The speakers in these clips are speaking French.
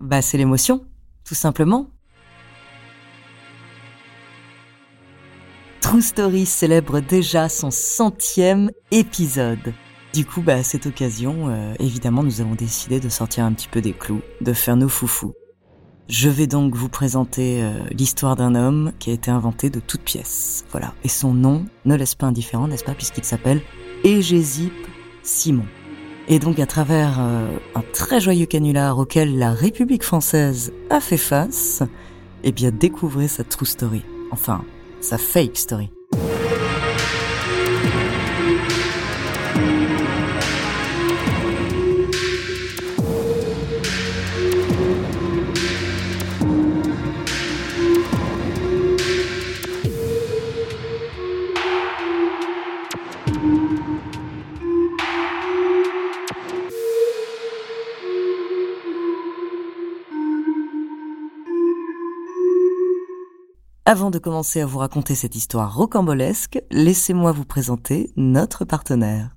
Bah c'est l'émotion, tout simplement. True Story célèbre déjà son centième épisode. Du coup, bah, à cette occasion, euh, évidemment, nous avons décidé de sortir un petit peu des clous, de faire nos foufous. Je vais donc vous présenter euh, l'histoire d'un homme qui a été inventé de toutes pièces. Voilà. Et son nom ne laisse pas indifférent, n'est-ce pas, puisqu'il s'appelle Égésip Simon. Et donc, à travers euh, un très joyeux canular auquel la République française a fait face, eh bien, découvrez sa true story. Enfin, sa fake story. Avant de commencer à vous raconter cette histoire rocambolesque, laissez-moi vous présenter notre partenaire.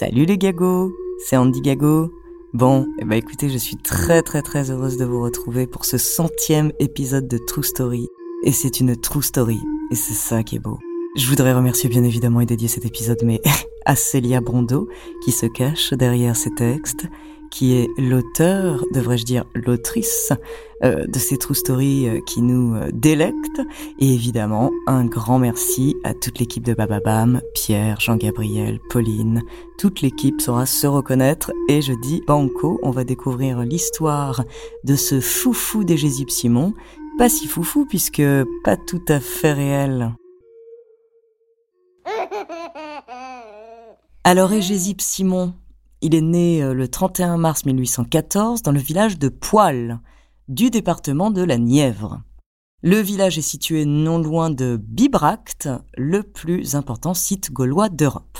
Salut les gagos, c'est Andy Gago. Bon, eh ben écoutez, je suis très très très heureuse de vous retrouver pour ce centième épisode de True Story. Et c'est une True Story, et c'est ça qui est beau. Je voudrais remercier bien évidemment et dédier cet épisode mais à Célia Brondeau qui se cache derrière ces textes qui est l'auteur, devrais-je dire l'autrice, euh, de ces True Stories euh, qui nous euh, délectent. Et évidemment, un grand merci à toute l'équipe de Bababam, Pierre, Jean-Gabriel, Pauline. Toute l'équipe saura se reconnaître et je dis banco, on va découvrir l'histoire de ce foufou des Jésus Simon. Pas si foufou puisque pas tout à fait réel. Alors Égésip Simon, il est né euh, le 31 mars 1814 dans le village de Poil, du département de la Nièvre. Le village est situé non loin de Bibracte, le plus important site gaulois d'Europe.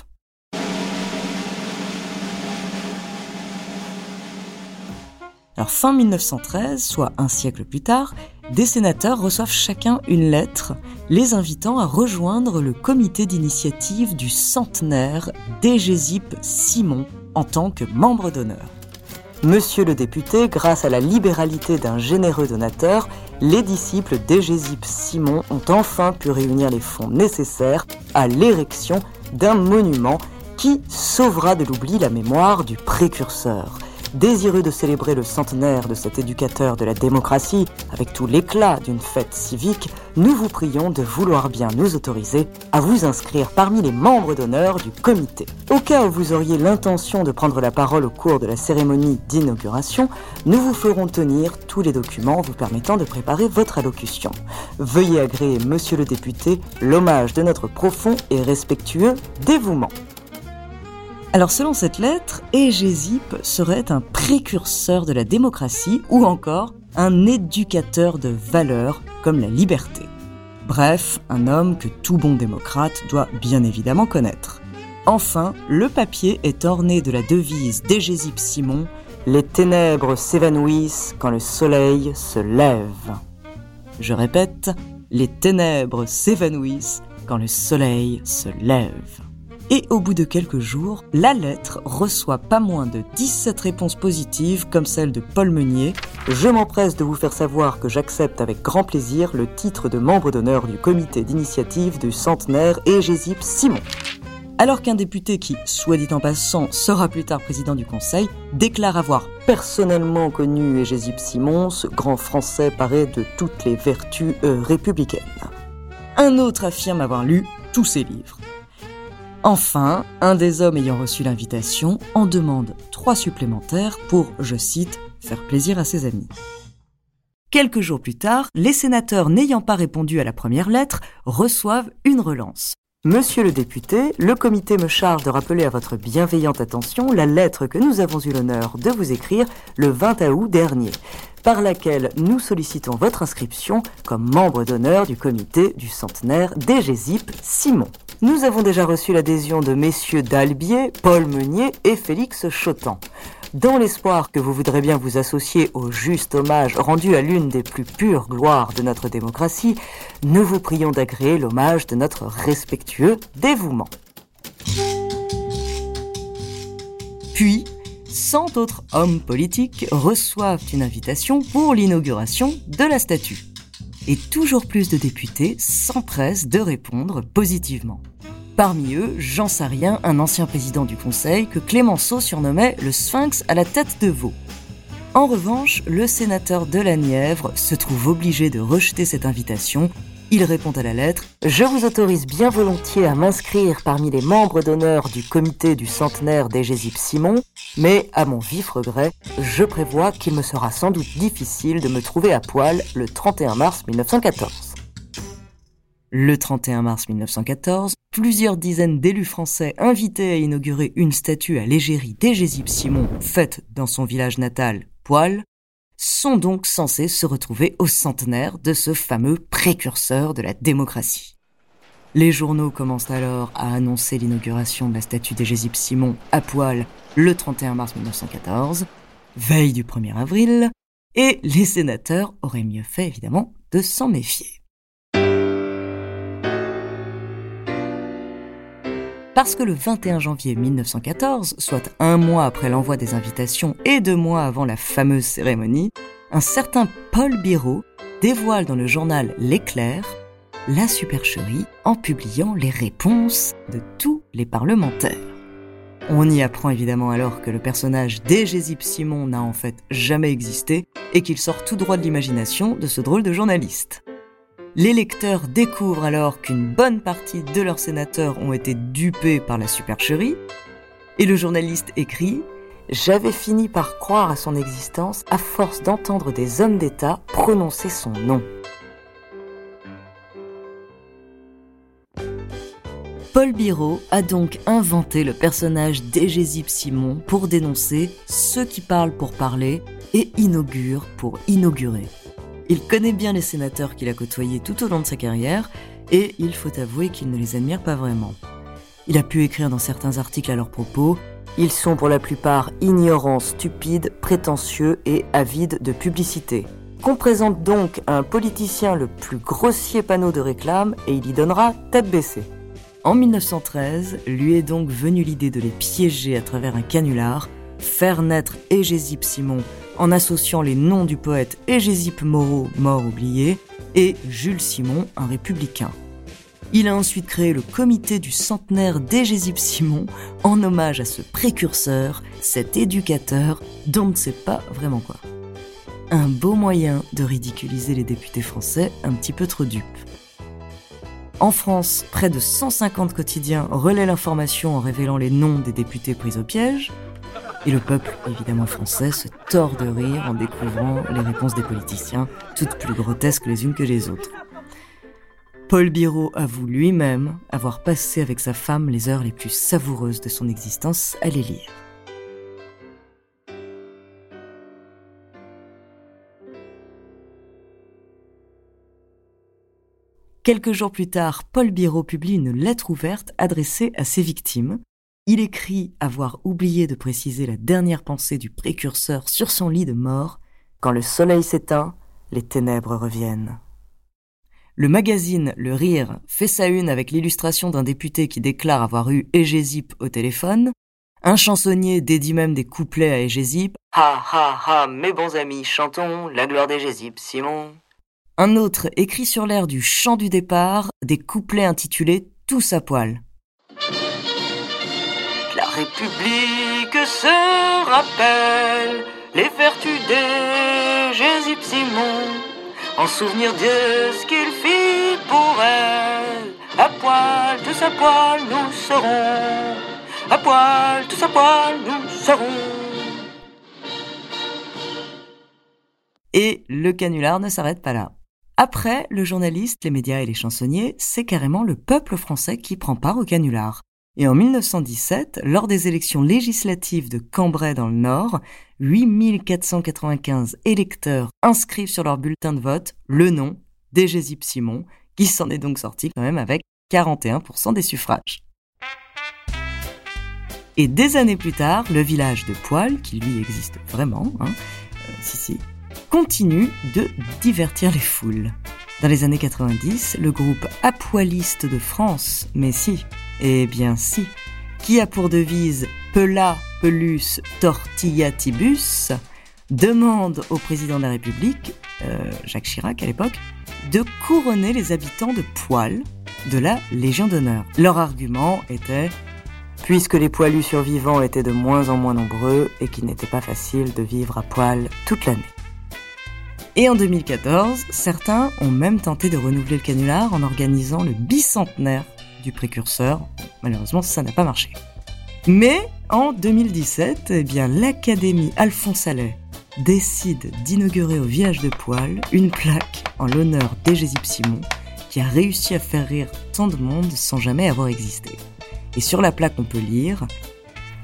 Alors fin 1913, soit un siècle plus tard, des sénateurs reçoivent chacun une lettre les invitant à rejoindre le comité d'initiative du centenaire d'Égésip Simon en tant que membre d'honneur. Monsieur le député, grâce à la libéralité d'un généreux donateur, les disciples d'Égésip Simon ont enfin pu réunir les fonds nécessaires à l'érection d'un monument qui sauvera de l'oubli la mémoire du précurseur. Désireux de célébrer le centenaire de cet éducateur de la démocratie avec tout l'éclat d'une fête civique, nous vous prions de vouloir bien nous autoriser à vous inscrire parmi les membres d'honneur du comité. Au cas où vous auriez l'intention de prendre la parole au cours de la cérémonie d'inauguration, nous vous ferons tenir tous les documents vous permettant de préparer votre allocution. Veuillez agréer, monsieur le député, l'hommage de notre profond et respectueux dévouement. Alors selon cette lettre, Égésip serait un précurseur de la démocratie ou encore un éducateur de valeurs comme la liberté. Bref, un homme que tout bon démocrate doit bien évidemment connaître. Enfin, le papier est orné de la devise d'Égésip Simon Les ténèbres s'évanouissent quand le soleil se lève. Je répète, les ténèbres s'évanouissent quand le soleil se lève. Et au bout de quelques jours, la lettre reçoit pas moins de 17 réponses positives comme celle de Paul Meunier. Je m'empresse de vous faire savoir que j'accepte avec grand plaisir le titre de membre d'honneur du comité d'initiative du centenaire Égésip Simon. alors qu'un député qui, soit dit en passant, sera plus tard président du Conseil, déclare avoir personnellement connu Égésip Simon, ce grand Français paré de toutes les vertus euh, républicaines. Un autre affirme avoir lu tous ses livres. Enfin, un des hommes ayant reçu l'invitation en demande trois supplémentaires pour, je cite, faire plaisir à ses amis. Quelques jours plus tard, les sénateurs n'ayant pas répondu à la première lettre reçoivent une relance. Monsieur le député, le comité me charge de rappeler à votre bienveillante attention la lettre que nous avons eu l'honneur de vous écrire le 20 août dernier, par laquelle nous sollicitons votre inscription comme membre d'honneur du comité du centenaire d'Égésip Simon. Nous avons déjà reçu l'adhésion de messieurs Dalbier, Paul Meunier et Félix Chotan. Dans l'espoir que vous voudrez bien vous associer au juste hommage rendu à l'une des plus pures gloires de notre démocratie, nous vous prions d'agréer l'hommage de notre respectueux dévouement. Puis, cent autres hommes politiques reçoivent une invitation pour l'inauguration de la statue et toujours plus de députés s'empressent de répondre positivement. Parmi eux, Jean Sarien, un ancien président du Conseil que Clémenceau surnommait le Sphinx à la tête de veau. En revanche, le sénateur de la Nièvre se trouve obligé de rejeter cette invitation il répond à la lettre Je vous autorise bien volontiers à m'inscrire parmi les membres d'honneur du comité du centenaire d'Égésip Simon, mais à mon vif regret, je prévois qu'il me sera sans doute difficile de me trouver à poil le 31 mars 1914. Le 31 mars 1914, plusieurs dizaines d'élus français invités à inaugurer une statue à l'égérie d'Égésip Simon faite dans son village natal, Poil, sont donc censés se retrouver au centenaire de ce fameux précurseur de la démocratie. Les journaux commencent alors à annoncer l'inauguration de la statue d'Égésip Simon à poil le 31 mars 1914, veille du 1er avril, et les sénateurs auraient mieux fait évidemment de s'en méfier. Parce que le 21 janvier 1914, soit un mois après l'envoi des invitations et deux mois avant la fameuse cérémonie, un certain Paul Biro dévoile dans le journal L'Éclair la supercherie en publiant les réponses de tous les parlementaires. On y apprend évidemment alors que le personnage d'Égésip Simon n'a en fait jamais existé et qu'il sort tout droit de l'imagination de ce drôle de journaliste. Les lecteurs découvrent alors qu'une bonne partie de leurs sénateurs ont été dupés par la supercherie, et le journaliste écrit J'avais fini par croire à son existence à force d'entendre des hommes d'État prononcer son nom. Paul Biro a donc inventé le personnage d'Égésip Simon pour dénoncer ceux qui parlent pour parler et inaugurent pour inaugurer. Il connaît bien les sénateurs qu'il a côtoyés tout au long de sa carrière, et il faut avouer qu'il ne les admire pas vraiment. Il a pu écrire dans certains articles à leur propos Ils sont pour la plupart ignorants, stupides, prétentieux et avides de publicité. Qu'on présente donc à un politicien le plus grossier panneau de réclame et il y donnera tête baissée. En 1913, lui est donc venue l'idée de les piéger à travers un canular, faire naître Égésip Simon en associant les noms du poète Égésip Moreau, mort oublié, et Jules Simon, un républicain. Il a ensuite créé le comité du centenaire d'Égésip Simon en hommage à ce précurseur, cet éducateur dont on ne sait pas vraiment quoi. Un beau moyen de ridiculiser les députés français un petit peu trop dupes. En France, près de 150 quotidiens relaient l'information en révélant les noms des députés pris au piège. Et le peuple, évidemment français, se tord de rire en découvrant les réponses des politiciens, toutes plus grotesques les unes que les autres. Paul Biro avoue lui-même avoir passé avec sa femme les heures les plus savoureuses de son existence à les lire. Quelques jours plus tard, Paul Biro publie une lettre ouverte adressée à ses victimes, il écrit avoir oublié de préciser la dernière pensée du précurseur sur son lit de mort. Quand le soleil s'éteint, les ténèbres reviennent. Le magazine Le Rire fait sa une avec l'illustration d'un député qui déclare avoir eu Égésip au téléphone. Un chansonnier dédie même des couplets à Égésip. Ha ha ha, mes bons amis, chantons la gloire d'Égésip, Simon. Un autre écrit sur l'air du chant du départ des couplets intitulés Tous à poil. République se rappelle les vertus de Jésus Simon, en souvenir de ce qu'il fit pour elle. À poil, tous à poil, nous serons. À poil, tous à poil, nous serons. Et le canular ne s'arrête pas là. Après, le journaliste, les médias et les chansonniers, c'est carrément le peuple français qui prend part au canular. Et en 1917, lors des élections législatives de Cambrai dans le Nord, 8495 électeurs inscrivent sur leur bulletin de vote le nom d'Égésip Simon, qui s'en est donc sorti quand même avec 41% des suffrages. Et des années plus tard, le village de Poil, qui lui existe vraiment, hein, euh, si si, continue de divertir les foules. Dans les années 90, le groupe Apoiliste de France, mais si, eh bien si, qui a pour devise Pela, Pelus, Tortillatibus, demande au président de la République, euh, Jacques Chirac à l'époque, de couronner les habitants de Poil de la Légion d'honneur. Leur argument était puisque les poilus survivants étaient de moins en moins nombreux et qu'il n'était pas facile de vivre à poil toute l'année. Et en 2014, certains ont même tenté de renouveler le canular en organisant le bicentenaire du précurseur. Malheureusement, ça n'a pas marché. Mais en 2017, eh l'Académie Alphonse Allais décide d'inaugurer au village de Poil une plaque en l'honneur d'Égésip Simon, qui a réussi à faire rire tant de monde sans jamais avoir existé. Et sur la plaque, on peut lire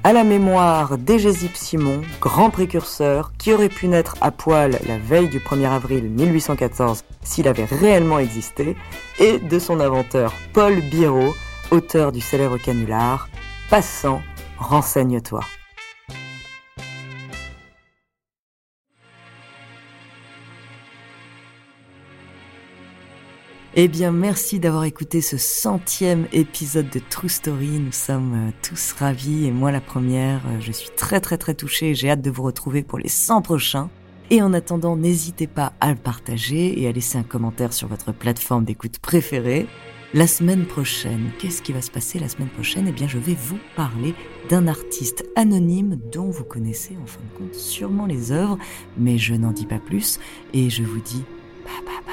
à la mémoire d'Égésip Simon, grand précurseur, qui aurait pu naître à poil la veille du 1er avril 1814 s'il avait réellement existé, et de son inventeur Paul Biro, auteur du célèbre canular Passant, renseigne-toi. Eh bien, merci d'avoir écouté ce centième épisode de True Story. Nous sommes euh, tous ravis et moi la première. Euh, je suis très très très touchée. J'ai hâte de vous retrouver pour les 100 prochains. Et en attendant, n'hésitez pas à le partager et à laisser un commentaire sur votre plateforme d'écoute préférée. La semaine prochaine, qu'est-ce qui va se passer la semaine prochaine? Eh bien, je vais vous parler d'un artiste anonyme dont vous connaissez en fin de compte sûrement les œuvres, mais je n'en dis pas plus et je vous dis ba ba ba.